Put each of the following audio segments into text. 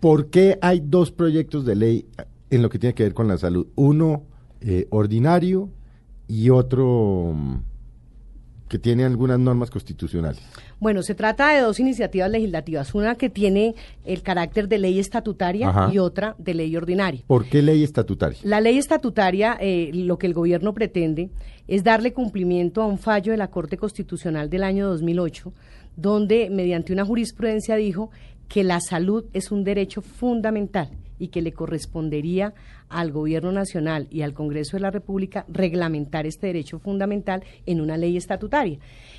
¿Por qué hay dos proyectos de ley en lo que tiene que ver con la salud? Uno eh, ordinario y otro mm, que tiene algunas normas constitucionales. Bueno, se trata de dos iniciativas legislativas, una que tiene el carácter de ley estatutaria y otra de ley ordinaria. ¿Por qué ley estatutaria? La ley estatutaria, eh, lo que el gobierno pretende es darle cumplimiento a un fallo de la Corte Constitucional del año 2008, donde mediante una jurisprudencia dijo que la salud es un derecho fundamental y que le correspondería al Gobierno Nacional y al Congreso de la República reglamentar este derecho fundamental en una ley estatutaria.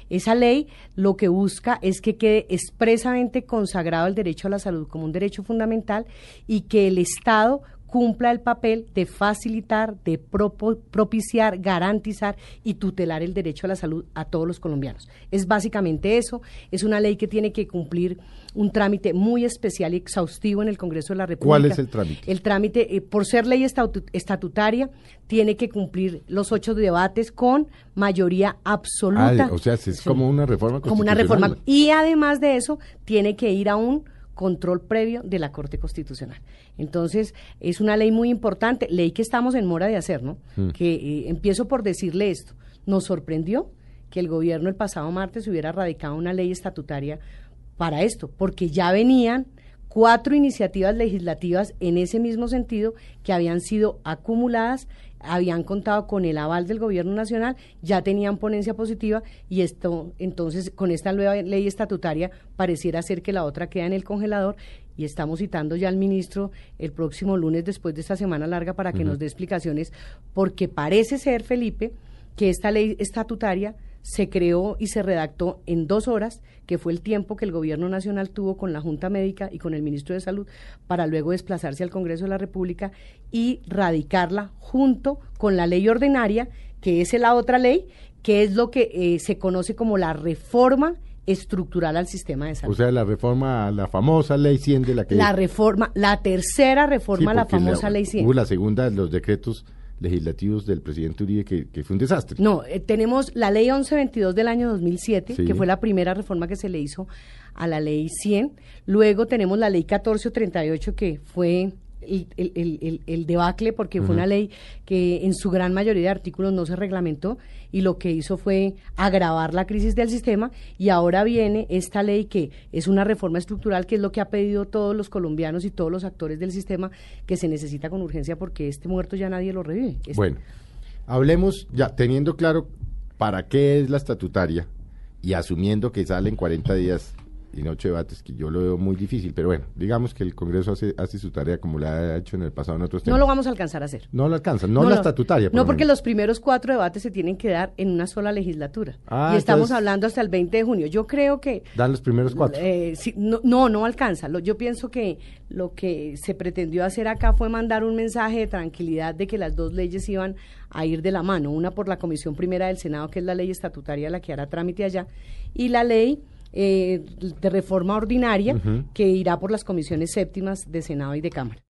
Esa ley lo que busca es que quede expresamente consagrado el derecho a la salud como un derecho fundamental y que el Estado cumpla el papel de facilitar, de propiciar, garantizar y tutelar el derecho a la salud a todos los colombianos. Es básicamente eso, es una ley que tiene que cumplir un trámite muy especial y exhaustivo en el Congreso de la República. ¿Cuál es el trámite? El trámite, eh, por ser ley estatutaria, tiene que cumplir los ocho debates con mayoría absoluta. Ah, o sea, es como una reforma Como una reforma. Y además de eso, tiene que ir a un control previo de la Corte Constitucional. Entonces, es una ley muy importante, ley que estamos en mora de hacer, ¿no? Mm. Que eh, empiezo por decirle esto. Nos sorprendió que el gobierno el pasado martes hubiera radicado una ley estatutaria para esto, porque ya venían cuatro iniciativas legislativas en ese mismo sentido que habían sido acumuladas, habían contado con el aval del gobierno nacional, ya tenían ponencia positiva y esto entonces con esta nueva ley estatutaria pareciera ser que la otra queda en el congelador y estamos citando ya al ministro el próximo lunes después de esta semana larga para que nos dé explicaciones porque parece ser Felipe que esta ley estatutaria se creó y se redactó en dos horas, que fue el tiempo que el Gobierno Nacional tuvo con la Junta Médica y con el Ministro de Salud para luego desplazarse al Congreso de la República y radicarla junto con la ley ordinaria, que es la otra ley, que es lo que eh, se conoce como la reforma estructural al sistema de salud. O sea, la reforma, la famosa ley 100 de la que... La reforma, la tercera reforma a la famosa ley 100. la segunda, los decretos legislativos del presidente Uribe que, fue un desastre. No, eh, tenemos la ley 1122 del año 2007, que fue la primera reforma que se le hizo a la ley 100. Luego tenemos la ley 1438, que fue el, el, el, debacle porque fue una ley que en su gran mayoría de artículos no se reglamentó y lo que hizo fue agravar la crisis del sistema y ahora viene esta ley que es una reforma estructural que es lo que ha pedido todos los colombianos y todos los actores del sistema que se necesita con urgencia porque este muerto ya nadie lo revive. Bueno, hablemos ya teniendo claro para qué es la estatutaria y asumiendo que salen 40 días y ocho debates, que yo lo veo muy difícil, pero bueno, digamos que el Congreso hace, hace su tarea como la ha hecho en el pasado en otros temas. No lo vamos a alcanzar a hacer. No lo alcanza, no, la estatutaria. no, porque los primeros cuatro debates se tienen que dar en una sola legislatura. Ah, y estamos hablando hasta el 20 de junio. Yo creo que... Dan los primeros cuatro. Eh, no, no, no, alcanza. yo pienso que lo que se pretendió hacer acá fue mandar un mensaje de tranquilidad de que las dos leyes iban a ir de la mano. Una por la Comisión Primera del Senado, que es la ley estatutaria, la que hará trámite allá, y la ley eh, de reforma ordinaria que irá por las comisiones séptimas de Senado y de Cámara.